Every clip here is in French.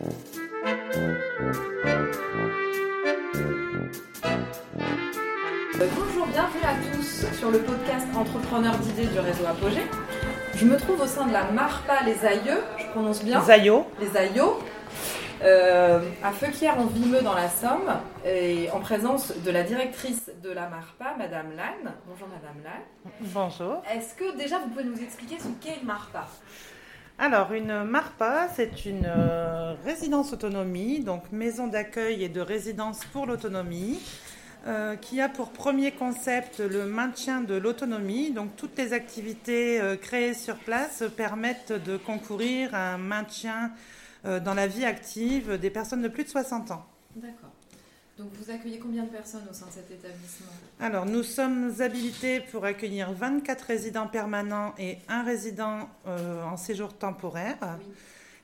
Bonjour, bienvenue à tous sur le podcast Entrepreneurs d'idées du réseau Apogée. Je me trouve au sein de la MARPA Les Aïeux, je prononce bien Les Aïeux. Les Aïeux, euh, à Feuquières en Vimeux dans la Somme, et en présence de la directrice de la MARPA, Madame Lannes. Bonjour Madame Lannes. Bonjour. Est-ce que déjà vous pouvez nous expliquer ce qu'est une MARPA? Alors, une MARPA, c'est une euh, résidence autonomie, donc maison d'accueil et de résidence pour l'autonomie, euh, qui a pour premier concept le maintien de l'autonomie. Donc, toutes les activités euh, créées sur place permettent de concourir à un maintien dans la vie active des personnes de plus de 60 ans. D'accord. Donc vous accueillez combien de personnes au sein de cet établissement? Alors, nous sommes habilités pour accueillir 24 résidents permanents et un résident euh, en séjour temporaire. Oui.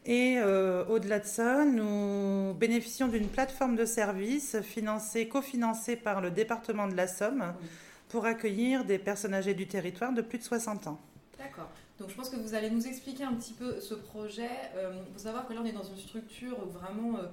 Et euh, au-delà de ça, nous bénéficions d'une plateforme de services financée, cofinancée par le département de la Somme Oui. pour accueillir des personnes âgées du territoire de plus de 60 ans. D'accord. Donc je pense que vous allez nous expliquer un petit peu ce projet. Euh, Il faut savoir que là on est dans une structure où vraiment, euh,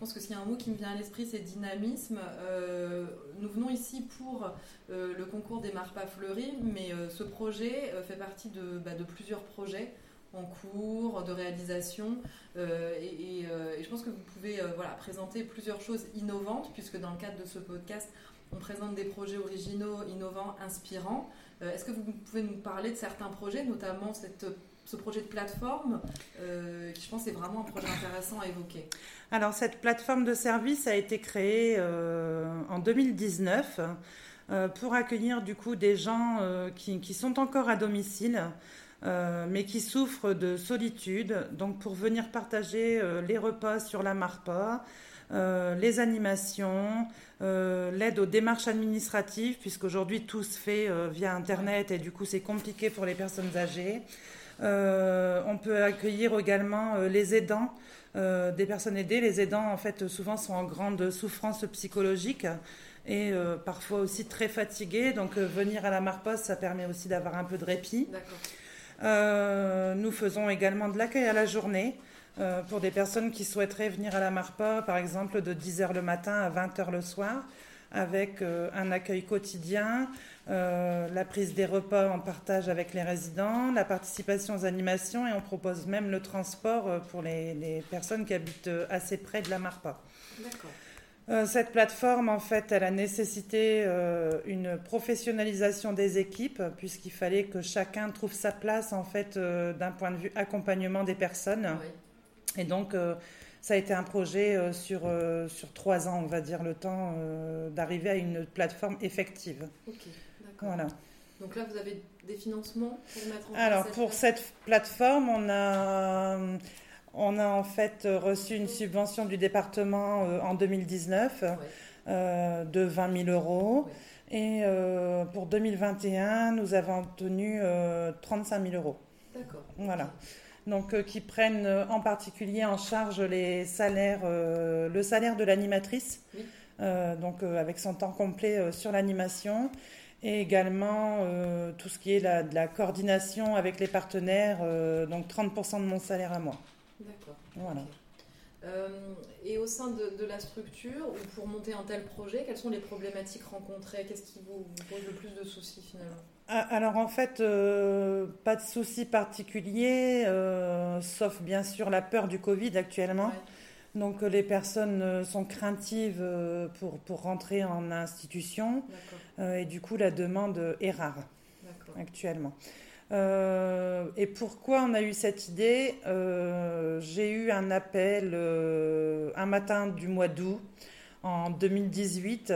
je pense que s'il y a un mot qui me vient à l'esprit, c'est dynamisme. Euh, nous venons ici pour euh, le concours des Marpas Fleury, mais euh, ce projet fait partie de, bah, de plusieurs projets en cours, de réalisation. Et, je pense que vous pouvez présenter plusieurs choses innovantes, puisque dans le cadre de ce podcast, on présente des projets originaux, innovants, inspirants. Est-ce que vous pouvez nous parler de certains projets, notamment cette, ce projet de plateforme, euh, qui je pense est vraiment un projet intéressant à évoquer Alors, cette plateforme de services a été créée euh, en 2019 euh, pour accueillir du coup des gens qui, sont encore à domicile. mais qui souffrent de solitude, donc pour venir partager les repas sur la Marpa, les animations, l'aide aux démarches administratives, puisqu'aujourd'hui tout se fait via Internet et du coup c'est compliqué pour les personnes âgées. Euh, on peut accueillir également euh, les aidants, euh, des personnes aidées. Les aidants, en fait, souvent sont en grande souffrance psychologique et euh, parfois aussi très fatigués. Donc, euh, venir à la Marpos, ça permet aussi d'avoir un peu de répit. Euh, nous faisons également de l'accueil à la journée pour des personnes qui souhaiteraient venir à la Marpa, par exemple de 10h le matin à 20h le soir, avec un accueil quotidien, euh, la prise des repas en partage avec les résidents, la participation aux animations et on propose même le transport euh, pour les, les personnes qui habitent euh, assez près de la Marpa. D'accord. Cette plateforme, en fait, elle a nécessité euh, une professionnalisation des équipes, puisqu'il fallait que chacun trouve sa place, en fait, euh, d'un point de vue accompagnement des personnes. Oui. Et donc, euh, ça a été un projet sur, sur trois ans, on va dire, le temps d'arriver à une plateforme effective. Voilà. Donc là, vous avez des financements pour mettre en place Alors, cette pour cette plateforme, on a, on a en fait reçu une subvention du département euh, en 2019 Ouais. euh, de 20 000 euros. Ouais. Et euh, pour 2021, nous avons obtenu euh, 35 000 euros. D'accord. Voilà. Donc, euh, qui prennent euh, en particulier en charge les salaires, euh, le salaire de l'animatrice, Oui. euh, donc euh, avec son temps complet euh, sur l'animation, et également euh, tout ce qui est la, de la coordination avec les partenaires, euh, donc 30% de mon salaire à moi. D'accord. Voilà. Euh, et au sein de, de la structure, ou pour monter un tel projet, quelles sont les problématiques rencontrées? Qu'est-ce qui vous, vous pose le plus de soucis finalement? Ah, Alors en fait, euh, pas de souci particulier, euh, sauf bien sûr la peur du Covid actuellement. Ouais. Donc euh, les personnes euh, sont craintives euh, pour, pour rentrer en institution. Et du coup la demande est rare actuellement. Euh, et pourquoi on a eu cette idée? Euh, J'ai eu un appel euh, un matin du mois d'août en 2018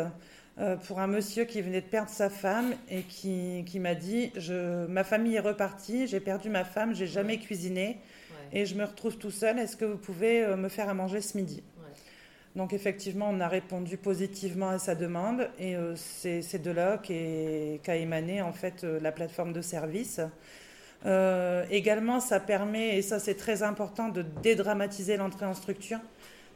euh, pour un monsieur qui venait de perdre sa femme et qui, qui m'a dit je, Ma famille est repartie, j'ai perdu ma femme, j'ai jamais cuisiné Ouais. et je me retrouve tout seul. Est-ce que vous pouvez euh, me faire à manger ce midi? Ouais. Donc effectivement, on a répondu positivement à sa demande et euh, c'est de là qu'a émané en fait euh, la plateforme de service. Euh, également, ça permet, et ça c'est très important, de dédramatiser l'entrée en structure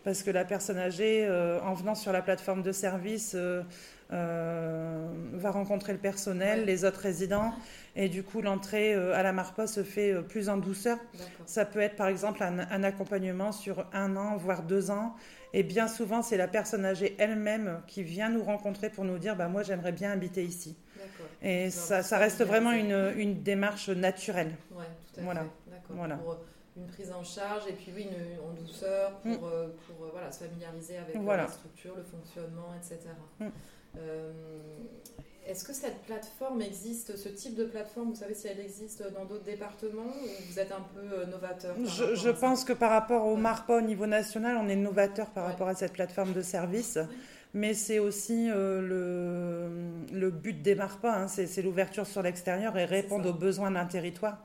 parce que la personne âgée, euh, en venant sur la plateforme de service, euh, va rencontrer le personnel, les autres résidents, et du coup l'entrée à la Marpa se fait plus en douceur. Ça peut être par exemple un, accompagnement sur un an, voire deux ans. Et bien souvent, c'est la personne âgée elle-même qui vient nous rencontrer pour nous dire bah, Moi, j'aimerais bien habiter ici. Et ça, ça, reste vraiment une, une, démarche naturelle. Oui, tout à voilà. fait. Voilà. Pour euh, une prise en charge et puis oui, une, en douceur pour, mm. euh, pour euh, voilà, se familiariser avec la structure, le fonctionnement, etc. Mm. Est-ce que cette plateforme existe, ce type de plateforme, vous savez si elle existe dans d'autres départements ou vous êtes un peu novateur Je, je pense que par rapport au MARPA au niveau national, on est novateur par rapport à cette plateforme de service mais c'est aussi euh, le, le, but des MARPA, hein, c'est l'ouverture sur l'extérieur et répondre aux besoins d'un territoire.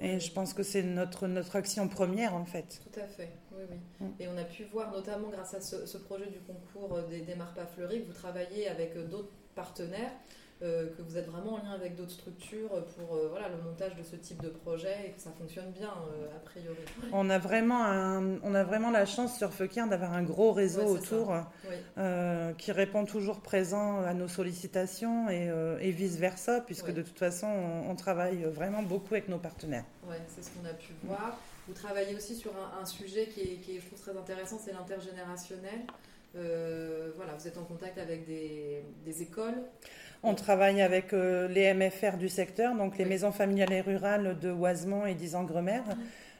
Et je pense que c'est notre, notre action première en fait. Tout à fait, oui, oui. Mm. Et on a pu voir notamment grâce à ce, ce projet du concours des, des MARPA Fleury que vous travaillez avec d'autres partenaires euh, que vous êtes vraiment en lien avec d'autres structures pour euh, voilà, le montage de ce type de projet et que ça fonctionne bien euh, a priori. On a vraiment, on a vraiment la chance sur Feuquien d'avoir un gros réseau autour qui répond toujours présent à nos sollicitations et, et vice-versa puisque de toute façon on, travaille vraiment beaucoup avec nos partenaires. Oui, c'est ce qu'on a pu voir. Vous travaillez aussi sur un, sujet qui est, qui est, je trouve, très intéressant, c'est l'intergénérationnel. voilà, vous êtes en contact avec des, des écoles on travaille avec euh, les MFR du secteur, donc les maisons familiales et rurales de Oisemont et d'Isengremer.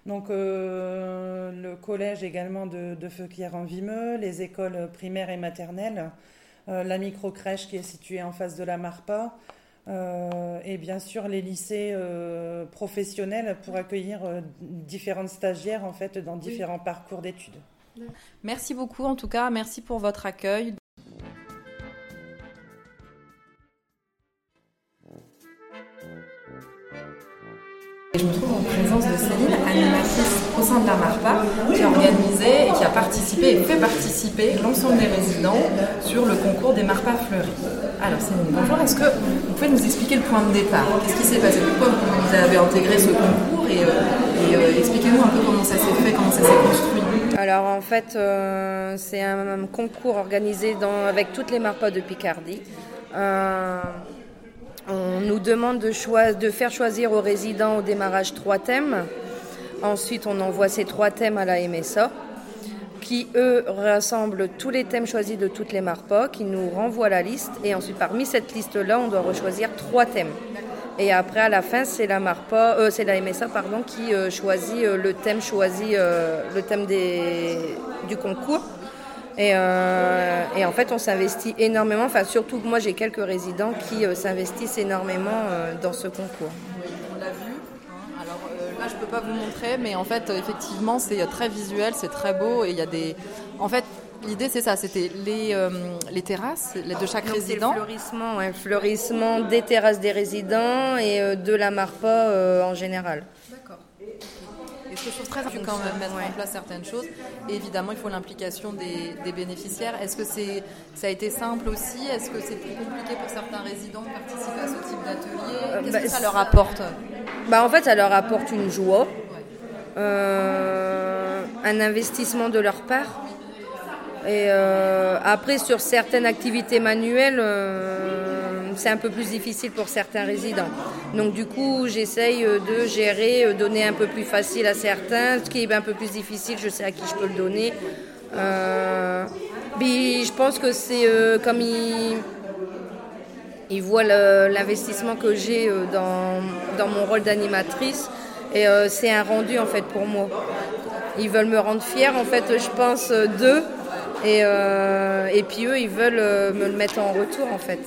Donc euh, le collège également de, de Feuquière en Vimeux, les écoles primaires et maternelles, euh, la micro-crèche qui est située en face de la Marpa, et bien sûr les lycées professionnels pour accueillir différentes stagiaires en fait dans différents parcours d'études. Merci beaucoup en tout cas, merci pour votre accueil. De la MARPA, qui a organisé et qui a participé et fait participer l'ensemble des résidents sur le concours des MARPA fleuris. Alors Céline, bonjour, est-ce que vous pouvez nous expliquer le point de départ? Qu'est-ce qui s'est passé? Pourquoi vous avez intégré ce concours? Et, euh, euh, expliquez-nous un peu comment ça s'est fait, comment ça s'est construit. Alors en fait, euh, c'est un, concours organisé avec toutes les MARPA de Picardie. On nous demande de, de, faire choisir aux résidents au démarrage trois thèmes. Ensuite, on envoie ces trois thèmes à la MSA, qui, eux, rassemblent tous les thèmes choisis de toutes les MARPA, qui nous renvoient la liste. Et ensuite, parmi cette liste-là, on doit rechoisir trois thèmes. Et après, à la fin, c'est la MARPA, euh, MSA, pardon, qui euh, choisit euh, le thème choisi, le thème du concours. Et, en fait, on s'investit énormément. Enfin, surtout moi, j'ai quelques résidents qui s'investissent énormément dans ce concours. on l'a vu. Hein. Là, je peux pas vous montrer, mais en fait, effectivement, c'est très visuel, c'est très beau, et il y a des. En fait, L'idée, c'est ça, c'était les, les terrasses de chaque résident. Le fleurissement, fleurissement des terrasses des résidents et de la Marpa en général chose très important quand même mettre en place certaines choses. Et évidemment, il faut l'implication des, bénéficiaires. Est-ce que c'est, ça a été simple aussi? Est-ce que c'est plus compliqué pour certains résidents de participer à ce type d'atelier? Euh, Qu'est-ce bah, que ça leur apporte? Bah, En fait, ça leur apporte une joie, euh, un investissement de leur part. Et euh, après, sur certaines activités manuelles, c'est un peu plus difficile pour certains résidents. Donc du coup, j'essaye euh, de gérer, euh, donner un peu plus facile à certains. Ce qui est un peu plus difficile, je sais à qui je peux le donner. Euh, je pense que c'est comme ils, ils voient l'investissement que j'ai dans, dans, mon rôle d'animatrice. Et c'est un rendu en fait pour moi. Ils veulent me rendre fière en fait, je pense, d'eux. Et, et puis eux, ils veulent me le mettre en retour en fait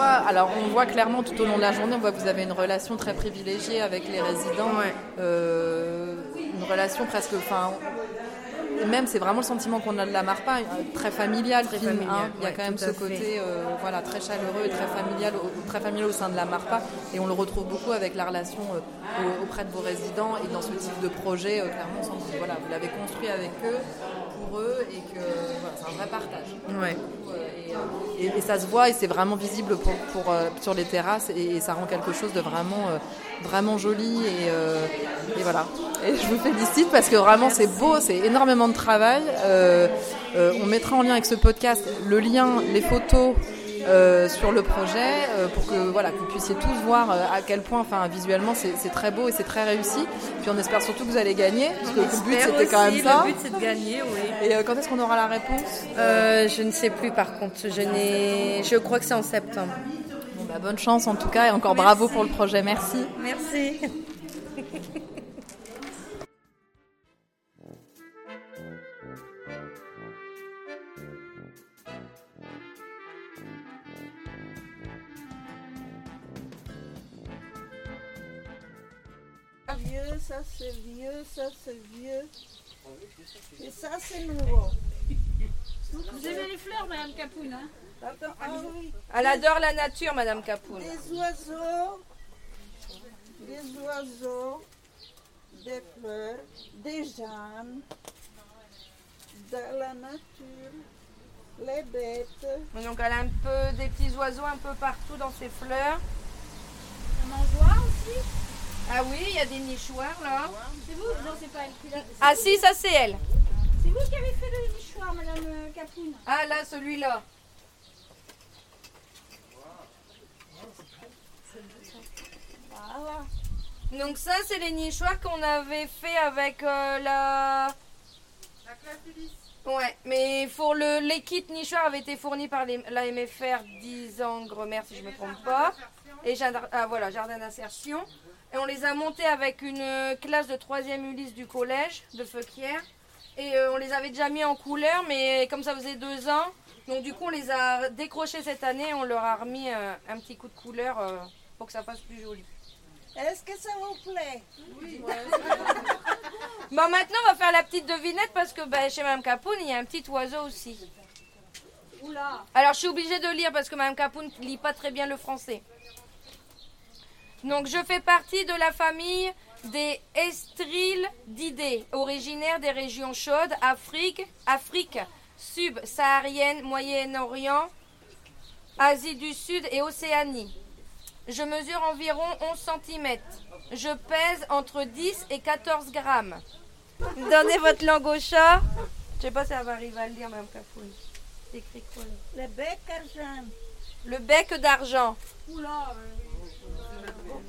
alors on voit clairement tout au long de la journée, on voit que vous avez une relation très privilégiée avec les résidents, euh, une relation presque, enfin, même c'est vraiment le sentiment qu'on a de la Marpa, très familial, très familial hein. il y a quand même ce côté, euh, voilà, très chaleureux et très familial, très familial au sein de la Marpa, et on le retrouve beaucoup avec la relation euh, auprès de vos résidents et dans ce type de projet, clairement, voilà, vous l'avez construit avec eux pour eux et que voilà, c'est un vrai partage. Ouais. Et, et- et ça se voit et c'est vraiment visible pour, pour, euh, sur les terrasses et, et ça rend quelque chose de vraiment, euh, vraiment joli et, euh, et voilà. Et je vous félicite parce que vraiment c'est beau, c'est énormément de travail. Euh, euh, on mettra en lien avec ce podcast le lien, les photos. Euh, sur le projet euh, pour que voilà que vous puissiez tous voir euh, à quel point enfin visuellement c'est c'est très beau et c'est très réussi puis on espère surtout que vous allez gagner parce que le but c'était quand même ça Le but, c'est de gagner, oui. et euh, quand est-ce qu'on aura la réponse? Euh, je ne sais plus, par contre. Je, n'ai... je crois que c'est en septembre. Bon, bah, bonne chance en tout cas et encore bravo pour le projet merci Merci. Ça c'est vieux, ça c'est vieux. Et ça c'est nouveau. Vous aimez les fleurs, Madame Capoune hein? Attends, ah oui, Elle adore la nature, Madame Capoun. des oiseaux, des oiseaux, des fleurs, des jeunes, de la nature, les bêtes. Donc elle a un peu des petits oiseaux un peu partout dans ses fleurs. Un mangeoire aussi? Ah oui, il y a des nichoirs là. C'est vous Non, c'est pas elle. l'a- Ah si, ça c'est elle. C'est vous qui avez fait le nichoir, Madame euh, Capoune Ah là, celui-là. Voilà. Donc ça, c'est les nichoirs qu'on avait fait avec euh, la... Ouais, mais pour le les kits nichoirs avaient été fournis par les- la MFR 10 ans si je me trompe pas. Et jardin, ah, voilà, jardin d'insertion. Et on les a montés avec une euh, classe de 3e Ulysse du collège de Feuquière. Et euh, on les avait déjà mis en couleur, mais comme ça faisait deux ans, donc du coup on les a décrochés cette année et on leur a remis euh, un petit coup de couleur euh, pour que ça fasse plus joli. Est-ce que ça vous plaît? Bon, maintenant, on va faire la petite devinette parce que ben, chez Mme Capoun, il y a un petit oiseau aussi. Oula Alors, je suis obligée de lire parce que Mme Capoun ne lit pas très bien le français. Donc, je fais partie de la famille des Estrilidés, originaires des régions chaudes, Afrique, Afrique subsaharienne, Moyen-Orient, Asie du Sud et Océanie. Je mesure environ 11 cm. Je pèse entre 10 et 14 grammes. Donnez votre langue au chat. Je sais pas si elle va arriver à le lire, Mme Capoun. C'est écrit quoi là? Le bec argent. Le bec d'argent. Oula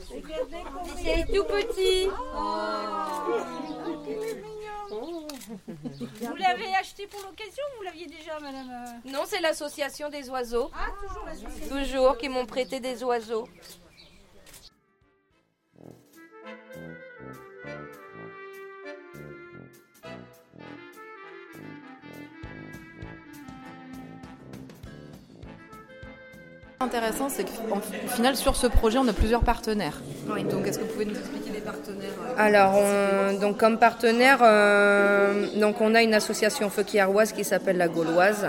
Regardez comme Il est tout petit. Vous l'avez acheté pour l'occasion ou vous l'aviez déjà, Madame euh Non, c'est l'association des oiseaux. Ah, toujours. Toujours, qui m'ont prêté des oiseaux. Intéressant, c'est qu'au final, sur ce projet, on a plusieurs partenaires. Oui. Donc, est-ce que vous pouvez nous expliquer les partenaires euh, Alors, on- donc comme partenaire, euh, donc on a une association feuquièroise qui s'appelle la Gauloise,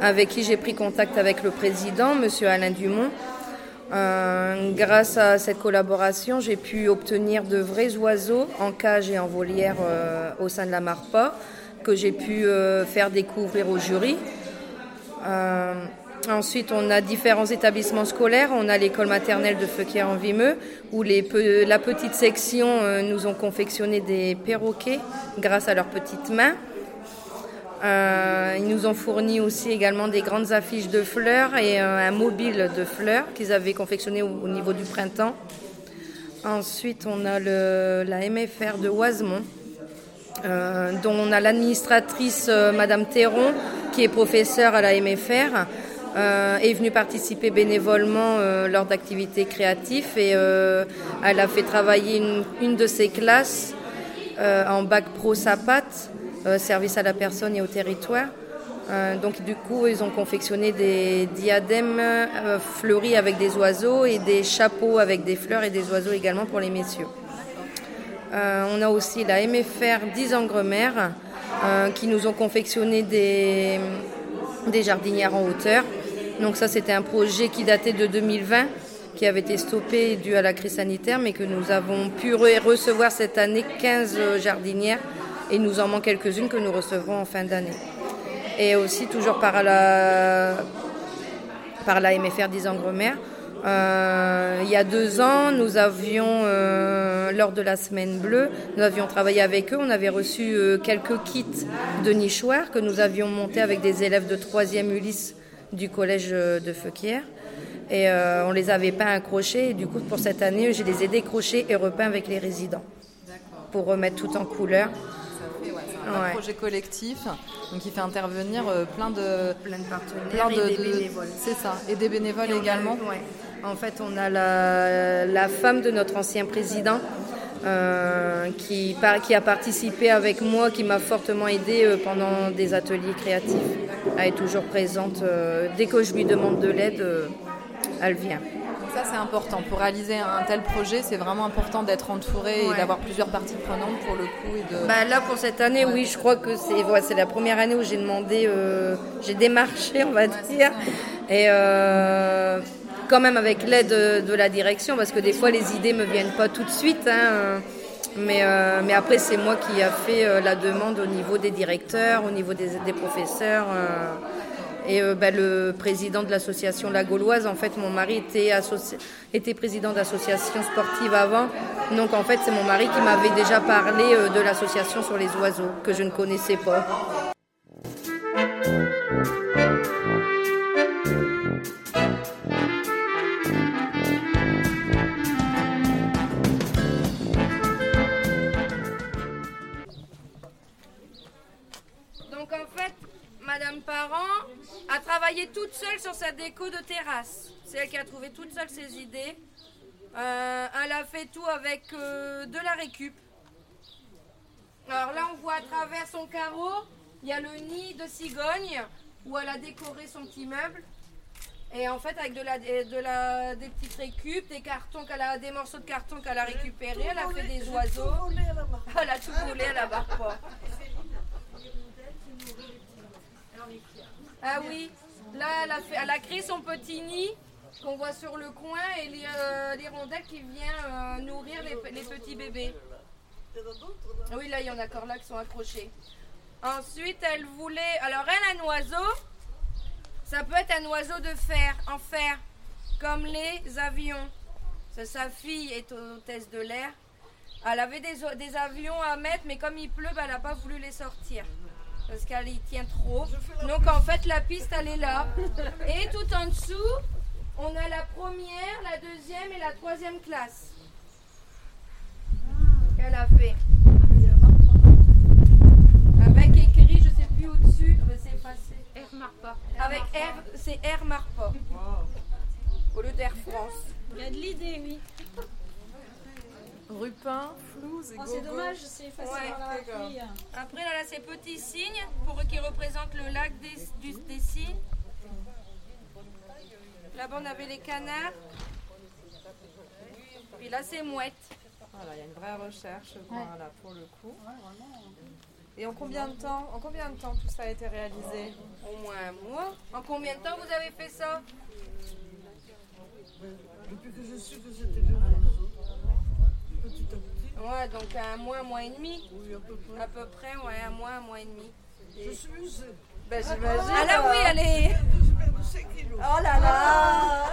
avec qui j'ai pris contact avec le président, Monsieur Alain Dumont. Euh, grâce à cette collaboration, j'ai pu obtenir de vrais oiseaux en cage et en volière euh, au sein de la Marpa, que j'ai pu euh, faire découvrir au jury. Ensuite, on a différents établissements scolaires. On a l'école maternelle de Feuquière en Vimeux, où les la petite section euh, nous ont confectionné des perroquets grâce à leurs petites mains. Euh, ils nous ont fourni aussi également des grandes affiches de fleurs et euh, un mobile de fleurs qu'ils avaient confectionné au, au niveau du printemps. Ensuite, on a le, la MFR de Oisemont, euh, dont on a l'administratrice euh, Madame Théron, qui est professeure à la MFR, euh, est venue participer bénévolement euh, lors d'activités créatives et euh, elle a fait travailler une, de ses classes en bac pro SAPAT, euh, service à la personne et au territoire. Donc du coup, ils ont confectionné des diadèmes fleuris avec des oiseaux et des chapeaux avec des fleurs et des oiseaux également pour les messieurs. On a aussi la MFR 10 Angremer qui nous ont confectionné des jardinières en hauteur. Donc ça c'était un projet qui datait de 2020 qui avait été stoppé dû à la crise sanitaire mais que nous avons pu re- recevoir cette année 15 jardinières Et nous en manque quelques-unes que nous recevrons en fin d'année. Et aussi toujours par la, par la MFR 10 Angremer. Euh, il y a deux ans, nous avions, euh, lors de la semaine bleue, nous avions travaillé avec eux. On avait reçu euh, quelques kits de nichoirs que nous avions montés avec des élèves de 3e Ulysse du collège de Feuquières. Et on les avait pas accrochés. Et du coup, pour cette année, j'ai les ai décrochés et repeints avec les résidents. Pour remettre tout en couleur. C'est un projet collectif, donc il fait intervenir plein de plein de partenaires et des bénévoles. C'est ça, et des bénévoles également. En fait, on a la, femme de notre ancien président euh, qui, qui, a participé avec moi, qui m'a fortement aidé euh, pendant des ateliers créatifs. Elle est toujours présente. Euh, dès que je lui demande de l'aide, elle vient. Ça, c'est important. Pour réaliser un tel projet, c'est vraiment important d'être entouré et d'avoir plusieurs parties prenantes pour le coup. Et de... bah, là, pour cette année, oui, je crois que c'est la première année où j'ai demandé, j'ai démarché, on va dire. Et quand même avec l'aide de, la direction, parce que des fois les idées me viennent pas tout de suite. Hein, mais, euh, mais après, c'est moi qui a fait euh, la demande au niveau des directeurs, au niveau des, des professeurs. Euh, et ben, le président de l'association La Gauloise, en fait, mon mari était, était président d'association sportive avant. Donc, en fait, c'est mon mari qui m'avait déjà parlé de l'association sur les oiseaux, que je ne connaissais pas. Seule sur sa déco de terrasse. C'est elle qui a trouvé toute seule ses idées. Euh, elle a fait tout avec euh, de la récup. Alors là, on voit à travers son carreau, il y a le nid de cigogne où elle a décoré son petit meuble. Et en fait, avec de la, de la, des petites récup, des cartons qu'elle a, des morceaux de carton qu'elle a récupérés, elle a fait des oiseaux. Elle a tout volé, elle a barre. Ah oui, là elle a, a créé son petit nid qu'on voit sur le coin et les, euh, qui viennent euh, nourrir les, petits bébés. Oui, là il y en a encore là qui sont accrochés. Ensuite, elle voulait. Alors, elle, un oiseau, ça peut être un oiseau de fer, en fer, comme les avions. sa fille est hôtesse de l'air. Elle avait des, avions à mettre, mais comme il pleut, bah, elle n'a pas voulu les sortir parce qu'elle y tient trop. Donc en fait la piste elle est là. Et tout en dessous, on a la première, la deuxième et la troisième classe. Qu'elle a fait. Avec écrit, je sais plus au-dessus, mais c'est effacé. R Marpa. Avec R, c'est R Marpa. Au lieu d'Air France. Il y a de l'idée, oui. Rupin, Flouze et oh, C'est dommage, c'est facile ouais, Après, là, là ces petits signes pour qui représentent le lac des, des signes. Là-bas, on avait les canards. Puis là, c'est mouette. Voilà, il y a une vraie recherche voilà, pour le coup. Et en combien de temps, en combien de temps tout ça a été réalisé? Au moins un mois. En combien de temps vous avez fait ça? Depuis que je suis que c'était Ouais, donc un mois, un mois et demi. Oui, à peu près. À peu près, ouais, un mois, un mois et demi. Je suis usée. Ben, j'imagine. Ah là, oui, elle est. Oh là là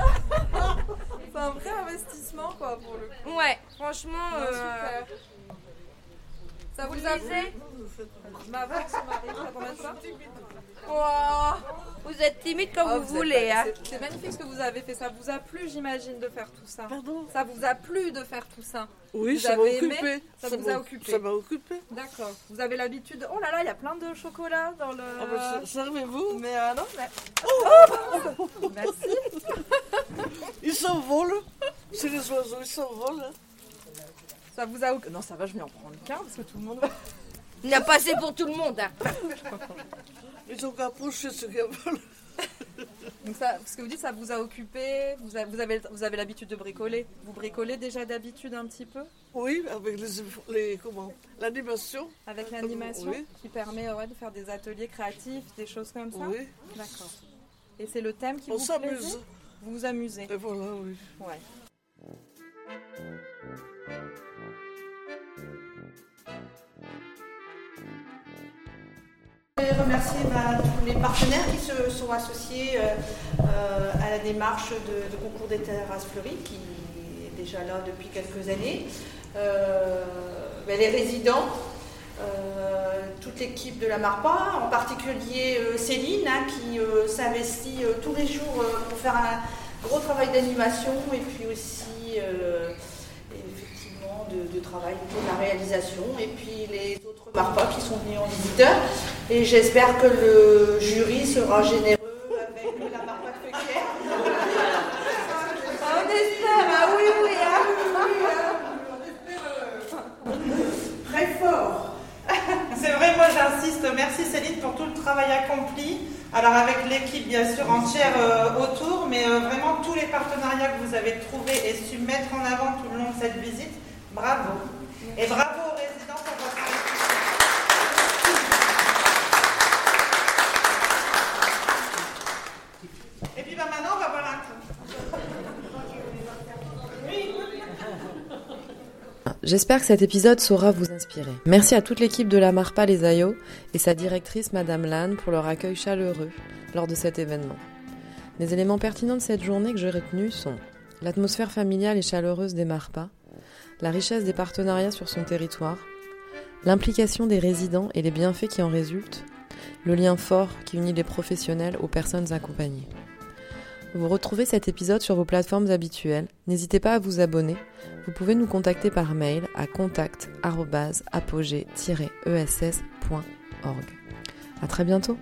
C'est un vrai investissement, quoi, pour le coup. Ouais, franchement. euh... Super. Ça vous, a plu? Je m'avance, Marie, ça combien de ça vous êtes timide comme oh, vous, voulez. Hein. C'est magnifique ce que vous avez fait. Ça vous a plu, j'imagine, de faire tout ça. Pardon? Ça vous a plu de faire tout ça Oui, ça m'a occupé. Ça, vous a occupé Ça m'a occupé. D'accord. Vous avez l'habitude. Oh là là, il y a plein de chocolat dans le. Ah bah, servez-vous. Mais euh, non, mais. Oh, oh Merci. ils s'envolent. C'est les oiseaux, ils s'envolent. Ça vous a. Non, ça va, je vais en prendre qu'un parce que tout le monde va. Il n'y a pas assez pour tout le monde. Hein. Ils ont capuché ce qu'ils veulent. Donc ça, ce que vous dites, ça vous a occupé, vous avez, vous avez, l'habitude de bricoler. Vous bricolez déjà d'habitude un petit peu? Oui, avec les, comment l'animation. Avec l'animation qui permet de faire des ateliers créatifs, des choses comme ça? Oui. D'accord. Et c'est le thème qui On vous s'amuse. Vous vous amusez? Et voilà, oui. Ouais. Voudrais remercier tous les partenaires qui se sont associés euh, euh, à la démarche de, concours des terrasses fleuries qui est déjà là depuis quelques années. Euh, les résidents, toute l'équipe de la MARPA, en particulier Céline hein, qui s'investit tous les jours pour faire un gros travail d'animation et puis aussi effectivement de, de travail pour la réalisation et puis les autres MARPA qui sont venus en visiteur et j'espère que le jury sera généreux avec la on espère, ah oui, oui, ah oui, oui, ah. Très fort. C'est vrai, moi j'insiste. Merci Céline pour tout le travail accompli. Alors avec l'équipe bien sûr entière euh, autour, mais euh, vraiment tous les partenariats que vous avez trouvés et su mettre en avant tout le long de cette visite. Bravo. Et bravo aux résidents pour votre investissement. Et puis bah, maintenant on va boire un coup. J'espère que cet épisode saura vous inspirer. Merci à toute l'équipe de la Marpa Les Ayos et sa directrice Madame Lannes pour leur accueil chaleureux lors de cet événement. Les éléments pertinents de cette journée que j'ai retenus sont l'atmosphère familiale et chaleureuse des Marpa, la richesse des partenariats sur son territoire, l'implication des résidents et les bienfaits qui en résultent, le lien fort qui unit les professionnels aux personnes accompagnées. Vous retrouvez cet épisode sur vos plateformes habituelles. N'hésitez pas à vous abonner. Vous pouvez nous contacter par mail à contact@apogée-ess.org. À très bientôt.